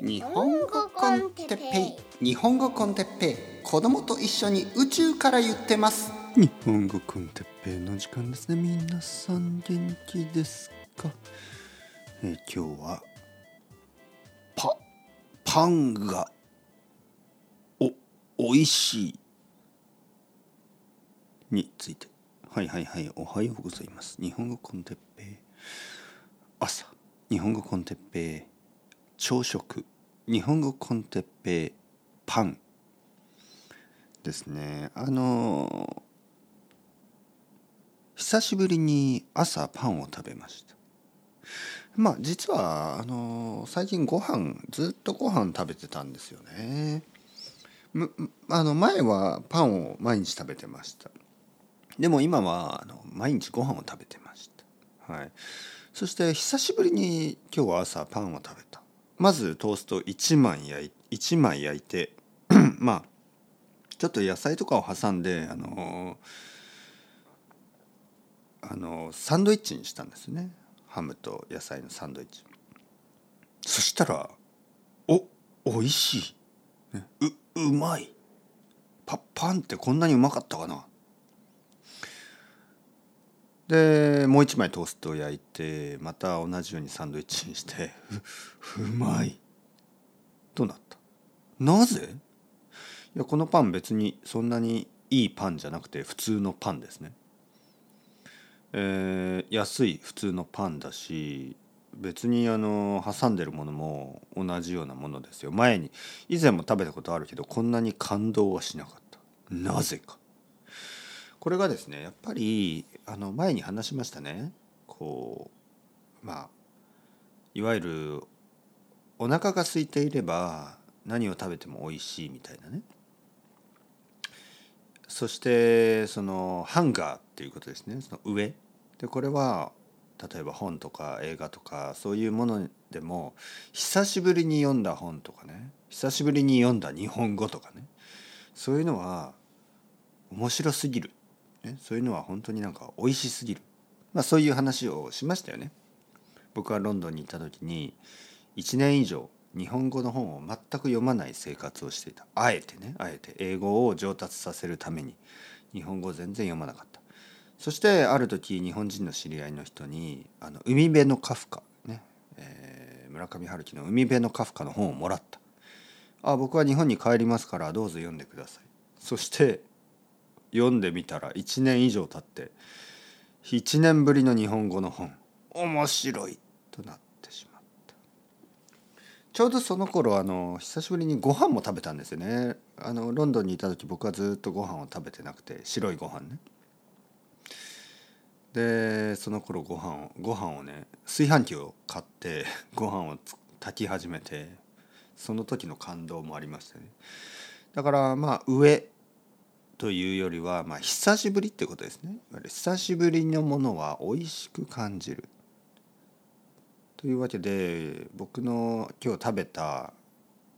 日本語コンテッペイ。日本語コンテッペイ。子供と一緒に宇宙から言ってます。日本語コンテッペイの時間ですね。皆さん元気ですか、えー今日はパパンがおおいしいについて。はいはいはい。おはようございます。日本語コンテッペイ。朝。日本語コンテッペイ朝食。日本語コンテッペパン。ですね。あの久しぶりに朝パンを食べました。まあ実はあの最近ご飯ずっとご飯食べてたんですよね。あの前はパンを毎日食べてました。でも今はあの毎日ご飯を食べてました。はい。そして久しぶりに今日は朝パンを食べた。まずトースト1枚焼い1枚焼いて まあちょっと野菜とかを挟んであのあのサンドイッチにしたんですね。ハムと野菜のサンドイッチ。そしたらおおいしい、ね、ううまい。パパンってこんなにうまかったかな。でもう一枚トーストを焼いてまた同じようにサンドイッチにしてうまい。となった？なぜ？いやこのパン別にそんなにいいパンじゃなくて普通のパンですね。えー安い普通のパンだし別にあの挟んでるものも同じようなものですよ。前に以前も食べたことあるけどこんなに感動はしなかった。なぜか。これがですねやっぱりあの前に話しましたね。こうまあいわゆるお腹が空いていれば何を食べても美味しいみたいなね。そしてそのハンガーっていうことですね。その上。でこれは例えば本とか映画とかそういうものでも久しぶりに読んだ本とかね。久しぶりに読んだ日本語とかね。そういうのは面白すぎる、ね、そういうのは本当になんか美味しすぎる、まあ、そういう話をしましたよね。僕はロンドンに行った時に1年以上日本語の本を全く読まない生活をしていた。あえてねあえて英語を上達させるために日本語を全然読まなかった。そしてある時日本人の知り合いの人に「あの海辺のカフカ」ね、えー村上春樹の「海辺のカフカ」の本をもらった。あ僕は日本に帰りますからどうぞ読んでください。そして読んでみたら1年以上経って1年ぶりの日本語の本。面白いとなってしまった。ちょうどその頃あの久しぶりにご飯も食べたんですよね。あのロンドンにいた時僕はずっとご飯を食べてなくて白いご飯ね。でその頃ご飯をご飯をね炊飯器を買って ご飯を炊き始めてその時の感動もありましたね。だからまあ上というよりはまあ久しぶりってことですね。久しぶりのものは美味しく感じる。というわけで僕の今日食べた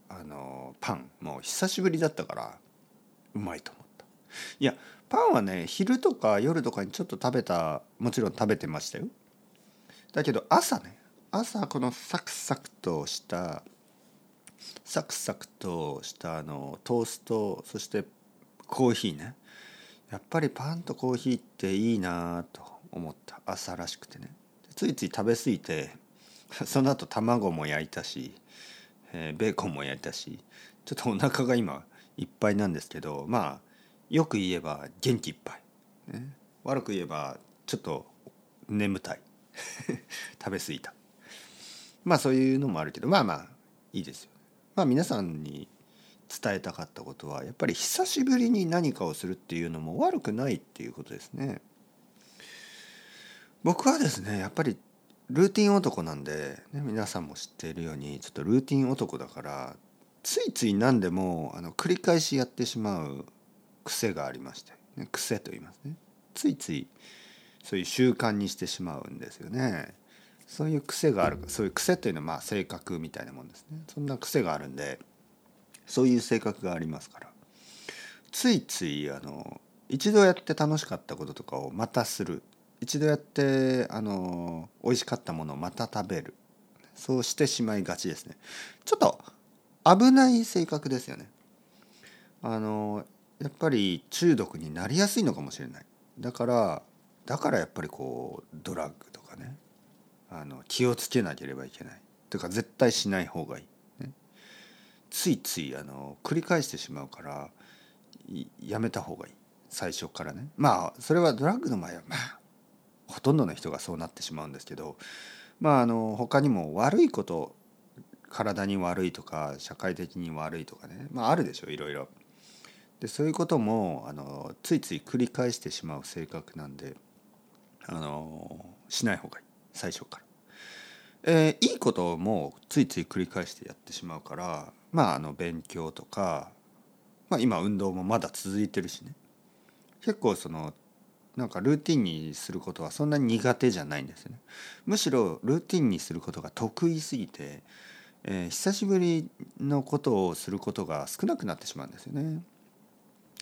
あのパンもう久しぶりだったからうまいと思った。いやパンはね昼とか夜とかにちょっと食べたもちろん食べてましたよ。だけど朝ね朝このサクサクとしたサクサクとしたあのトーストそしてコーヒーね。やっぱりパンとコーヒーっていいなと思った。朝らしくてね。ついつい食べ過ぎて その後卵も焼いたし、えーベーコンも焼いたしちょっとお腹が今いっぱいなんですけどまあよく言えば元気いっぱい、ね、悪く言えばちょっと眠たい。食べ過ぎた。まあそういうのもあるけどまあまあいいですよ。まあ皆さんに伝えたかったことはやっぱり久しぶりに何かをするっていうのも悪くないっていうことですね。僕はですねやっぱりルーティン男なんで、ね、皆さんも知っているようにちょっとルーティン男だからついつい何でもあの繰り返しやってしまう癖がありまして、ね、癖と言いますね。ついついそういう習慣にしてしまうんですよね。そういう癖があるそういう癖というのはまあ性格みたいなもんですね。そんな癖があるんでそういう性格がありますから。ついついあの一度やって楽しかったこととかをまたする。一度やってあの美味しかったものをまた食べる。そうしてしまいがちですね。ちょっと危ない性格ですよね。あのやっぱり中毒になりやすいのかもしれない。だからだからやっぱりこうドラッグとかね。あの気をつけなければいけない。というか絶対しない方がいい、ついついあの繰り返してしまうからやめた方がいい最初からねまあそれはドラッグの場合はまあほとんどの人がそうなってしまうんですけどまああの他にも悪いこと体に悪いとか社会的に悪いとかねまああるでしょいろいろ。でそういうこともあのついつい繰り返してしまう性格なんであのしない方がいい最初から。えー、いいこともついつい繰り返してやってしまうからまああの勉強とか、まあ、今運動もまだ続いてるしね結構そのなんかルーティンにすることはそんなに苦手じゃないんですよね。むしろルーティンにすることが得意すぎて、えー、久しぶりのことをすることが少なくなってしまうんですよね。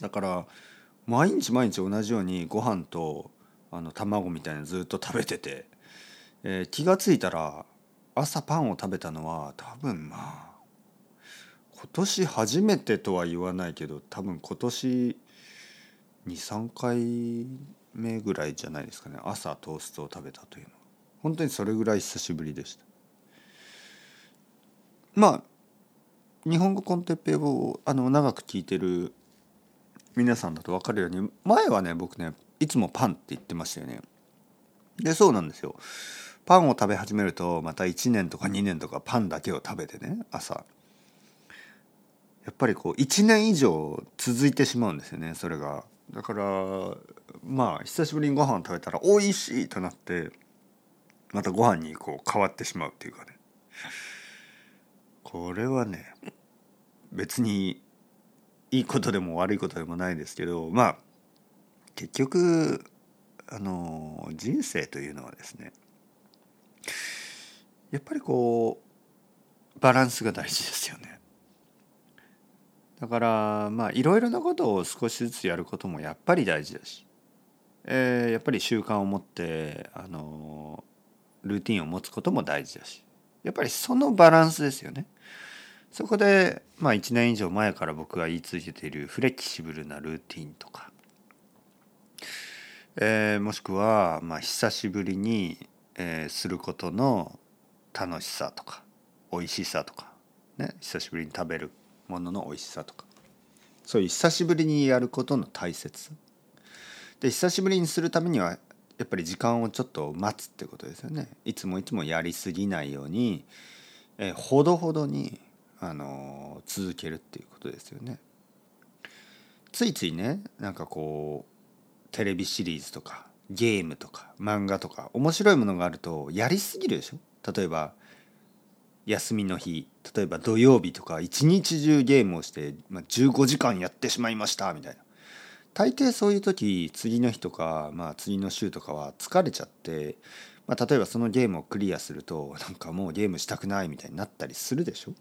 だから毎日毎日同じようにご飯とあの卵みたいなずっと食べてて、えー、気が付いたら朝パンを食べたのは多分まあ今年初めてとは言わないけど多分今年23回目ぐらいじゃないですかね。朝トーストを食べたというのは。本当にそれぐらい久しぶりでした。まあ日本語コンテッペイをあの長く聞いてる皆さんだと分かるように前はね僕ねいつもパンって言ってましたよね。でそうなんですよ。パンを食べ始めるとまた1年とか2年とかパンだけを食べてね朝。やっぱりこう1年以上続いてしまうんですよねそれがだからまあ久しぶりにご飯を食べたら美味しいとなってまたご飯にこう変わってしまうっていうかねこれはね別にいいことでも悪いことでもないですけどまあ結局あの人生というのはですねやっぱりこうバランスが大事ですよね。だからまあいろいろなことを少しずつやることもやっぱり大事だし、えー、やっぱり習慣を持ってあのルーティンを持つことも大事だしやっぱりそのバランスですよね。そこで、まあ、1年以上前から僕が言い続けているフレキシブルなルーティンとか、えー、もしくは、まあ、久しぶりに、えー、することの楽しさとか美味しさとか、ね、久しぶりに食べるものの美味しさとか。そういう久しぶりにやることの大切。さで久しぶりにするためにはやっぱり時間をちょっと待つってことですよね。いつもいつもやりすぎないように、え、ほどほどにあの続けるっていうことですよね。ついついねなんかこうテレビシリーズとかゲームとか漫画とか面白いものがあるとやりすぎるでしょ？例えば休みの日例えば土曜日とか一日中ゲームをして、まあ、15時間やってしまいましたみたいな。大抵そういう時次の日とか、まあ、次の週とかは疲れちゃって、まあ、例えばそのゲームをクリアするとなんかもうゲームしたくないみたいになったりするでしょ。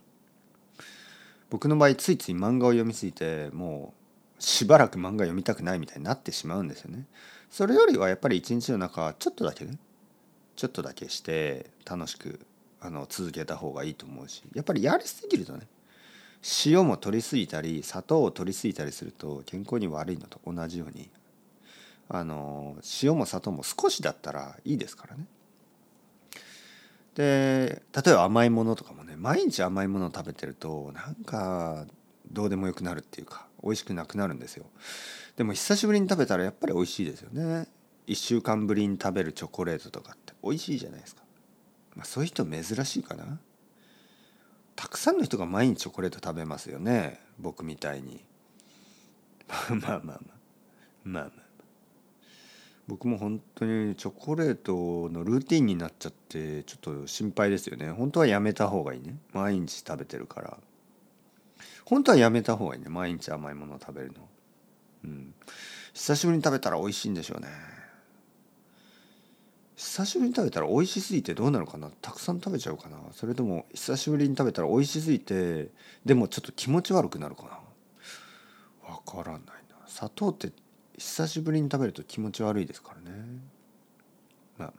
僕の場合ついつい漫画を読みすぎてもうしばらく漫画読みたくないみたいになってしまうんですよね。それよりはやっぱり一日の中ちょっとだけね。ちょっとだけして楽しくあの続けた方がいいと思うしやっぱりやりすぎるとね塩も取りすぎたり砂糖を取りすぎたりすると健康に悪いのと同じようにあの塩も砂糖も少しだったらいいですからね。で例えば甘いものとかもね毎日甘いものを食べてるとなんかどうでもよくなるっていうか美味しくなくなるんですよ。でも久しぶりに食べたらやっぱり美味しいですよね。1週間ぶりに食べるチョコレートとかって美味しいじゃないですか、まあ、そういう人珍しいかな。たくさんの人が毎日チョコレート食べますよね。僕みたいに。まあまあまあ。まあまあまあ。僕も本当にチョコレートのルーティンになっちゃってちょっと心配ですよね。本当はやめた方がいいね。毎日食べてるから。本当はやめた方がいいね。毎日甘いものを食べるの。うん。久しぶりに食べたら美味しいんでしょうね。久しぶりに食べたら美味しすぎてどうなるかな。たくさん食べちゃうかな。それとも久しぶりに食べたら美味しすぎてでもちょっと気持ち悪くなるかな。わからないな。砂糖って久しぶりに食べると気持ち悪いですからね。まあ。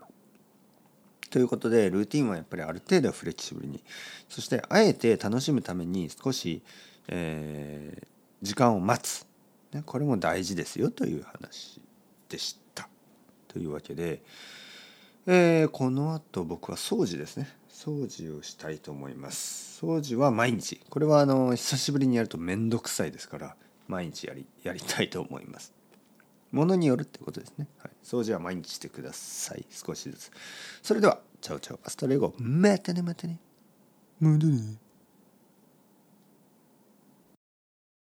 ということでルーティンはやっぱりある程度フレキシブルに。そしてあえて楽しむために少し、えー、時間を待つ、ね、これも大事ですよという話でした。というわけで、えー、この後僕は掃除ですね。掃除をしたいと思います。掃除は毎日。これはあの久しぶりにやると面倒くさいですから毎日やりやりたいと思います。ものによるってことですね、はい、掃除は毎日してください。少しずつ。それではチャオチャオ。 Hasta luego。またねまたね。またね。